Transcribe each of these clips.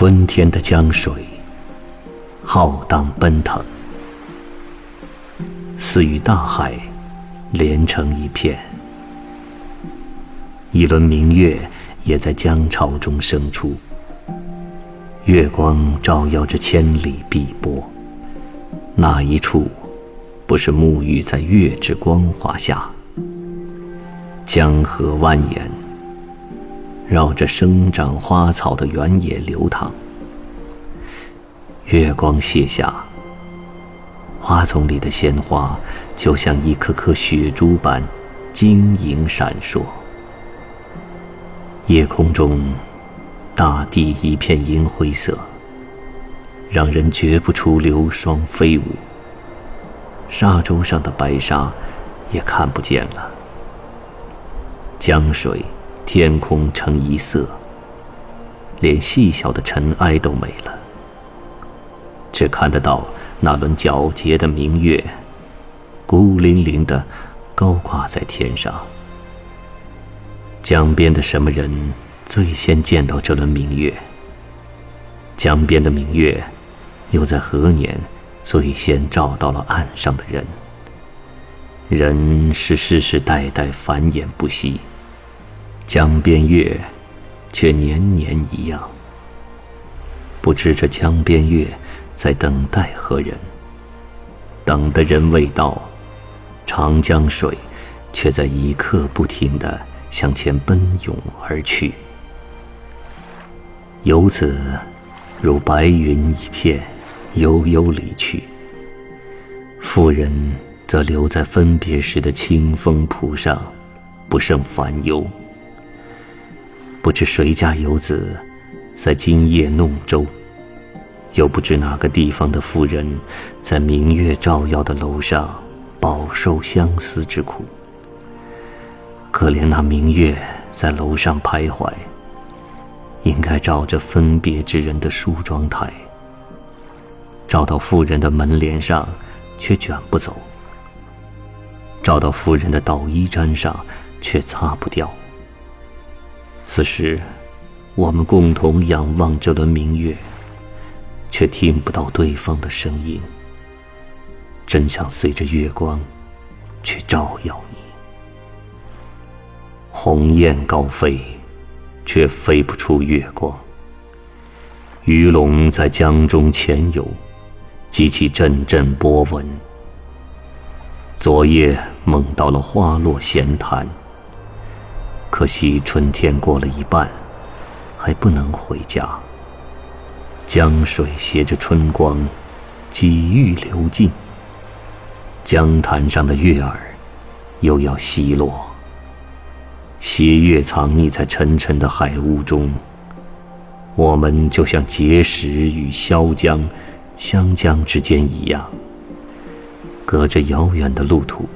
春天的江水，浩荡奔腾，似与大海连成一片。一轮明月也在江潮中生出，月光照耀着千里碧波。哪一处不是沐浴在月之光华下？江河蜿蜒，绕着生长花草的原野流淌。月光泻下，花丛里的鲜花就像一颗颗雪珠般晶莹闪烁。夜空中，大地一片银灰色，让人觉不出流霜飞舞。沙洲上的白沙也看不见了，江水、天空成一色，连细小的尘埃都没了，只看得到那轮皎洁的明月，孤零零的高挂在天上。江边的什么人最先见到这轮明月？江边的明月又在何年最先照到了岸上的人？人是世世代代繁衍不息，江边月却年年一样。不知这江边月在等待何人？等的人未到，长江水却在一刻不停的。向前奔涌而去，游子如白云一片，悠悠离去。妇人则留在分别时的清风浦上，不胜烦忧。不知谁家游子在今夜弄舟，又不知哪个地方的妇人在明月照耀的楼上饱受相思之苦。可怜那明月在楼上徘徊，应该照着分别之人的梳妆台，照到妇人的门帘上，却卷不走；照到妇人的捣衣砧上，却擦不掉。此时，我们共同仰望这轮明月，却听不到对方的声音，真想随着月光去照耀你。鸿雁高飞，却飞不出月光。鱼龙在江中潜游，激起阵阵波纹。昨夜梦到了花落闲潭，可惜春天过了一半，还不能回家。江水携着春光，几欲流尽。江潭上的月儿，又要西落。斜月藏匿在沉沉的海雾中，我们就像碣石与潇江、湘江之间一样，隔着遥远的路途。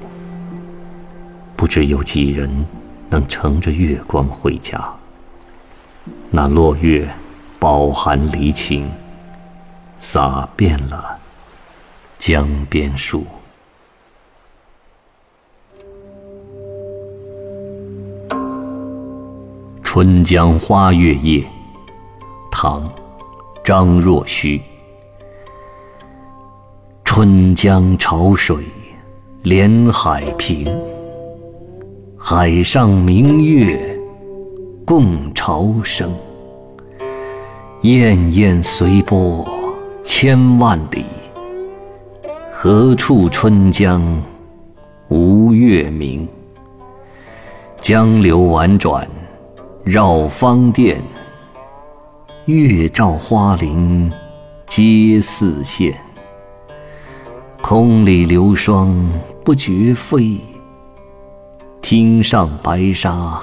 不知有几人能乘着月光回家。那落月饱含离情，洒遍了江边树。《春江花月夜》唐·张若虚。春江潮水连海平，海上明月共潮生。滟滟随波千万里，何处春江无月明？江流宛转。绕芳甸，月照花林皆似霰。空里流霜不觉飞，汀上白沙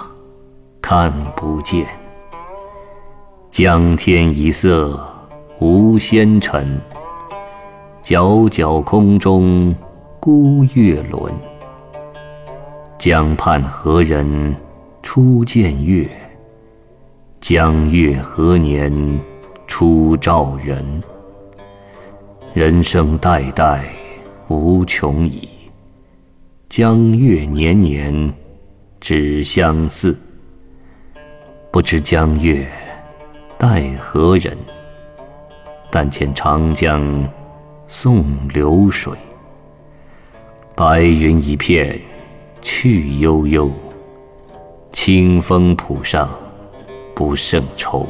看不见。江天一色无纤尘，皎皎空中孤月轮。江畔何人初见月？江月何年初照人？人生代代无穷已，江月年年只相似。不知江月待何人？但见长江送流水，白云一片去悠悠，清风浦上不胜愁。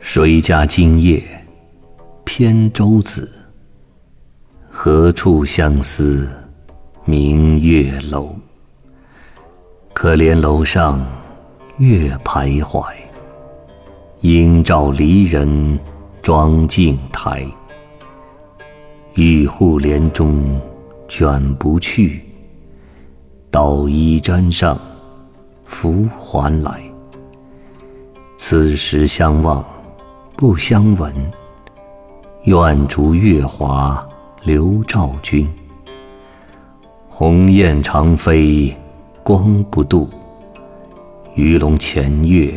谁家今夜扁舟子？何处相思明月楼？可怜楼上月徘徊，应照离人妆镜台。玉户帘中卷不去，捣衣砧上拂还来。此时相望不相闻，愿逐月华流照君。鸿雁长飞。光不度，鱼龙潜跃，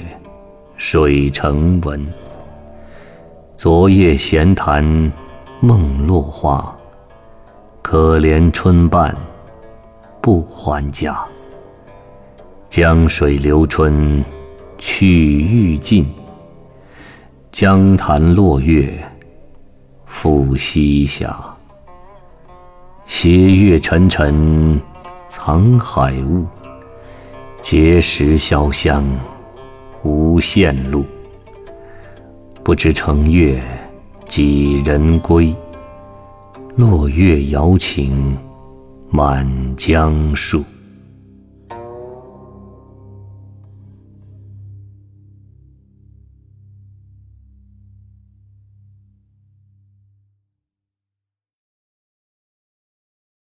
水成文。昨夜闲谈梦落花，可怜春半不还家。江水流春去欲尽，江潭落月复西斜。斜月沉沉藏海雾。碣石潇湘无限路，不知乘月几人归？落月摇情满江树。